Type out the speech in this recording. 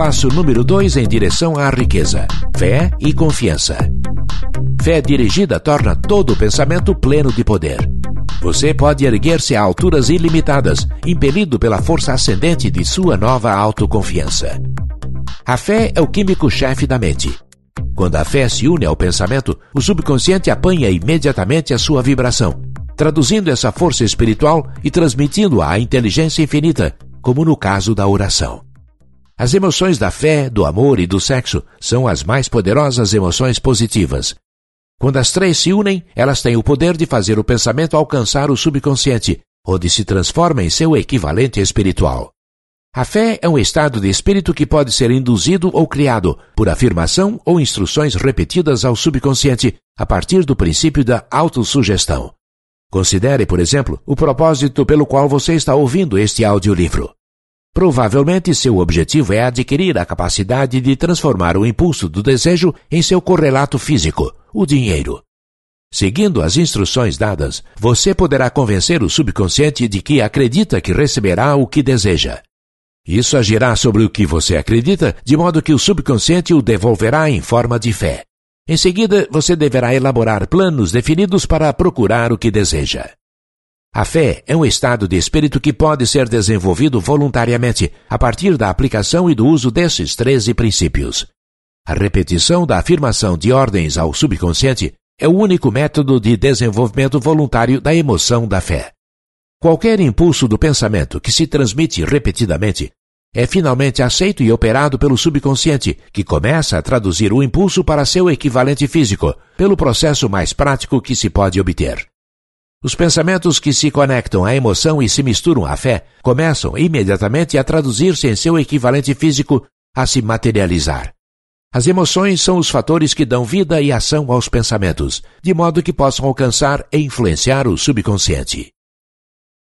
Passo número 2 em direção à riqueza: fé e confiança. Fé dirigida torna todo pensamento pleno de poder. Você pode erguer-se a alturas ilimitadas, impelido pela força ascendente de sua nova autoconfiança. A fé é o químico-chefe da mente. Quando a fé se une ao pensamento, o subconsciente apanha imediatamente a sua vibração, traduzindo essa força espiritual e transmitindo-a à inteligência infinita, como no caso da oração. As emoções da fé, do amor e do sexo são as mais poderosas emoções positivas, quando as três se unem, elas têm o poder de fazer o pensamento alcançar o subconsciente, onde se transforma em seu equivalente espiritual. A fé é um estado de espírito que pode ser induzido ou criado por afirmação ou instruções repetidas ao subconsciente a partir do princípio da autossugestão. Considere, por exemplo, o propósito pelo qual você está ouvindo este audiolivro. Provavelmente seu objetivo é adquirir a capacidade de transformar o impulso do desejo em seu correlato físico, o dinheiro. Seguindo as instruções dadas, você poderá convencer o subconsciente de que acredita que receberá o que deseja. Isso agirá sobre o que você acredita, de modo que o subconsciente o devolverá em forma de fé. Em seguida, você deverá elaborar planos definidos para procurar o que deseja. A fé é um estado de espírito que pode ser desenvolvido voluntariamente a partir da aplicação e do uso desses 13 princípios. A repetição da afirmação de ordens ao subconsciente é o único método de desenvolvimento voluntário da emoção da fé. Qualquer impulso do pensamento que se transmite repetidamente é finalmente aceito e operado pelo subconsciente, que começa a traduzir o impulso para seu equivalente físico, pelo processo mais prático que se pode obter. Os pensamentos que se conectam à emoção e se misturam à fé começam imediatamente a traduzir-se em seu equivalente físico a se materializar. As emoções são os fatores que dão vida e ação aos pensamentos, de modo que possam alcançar e influenciar o subconsciente.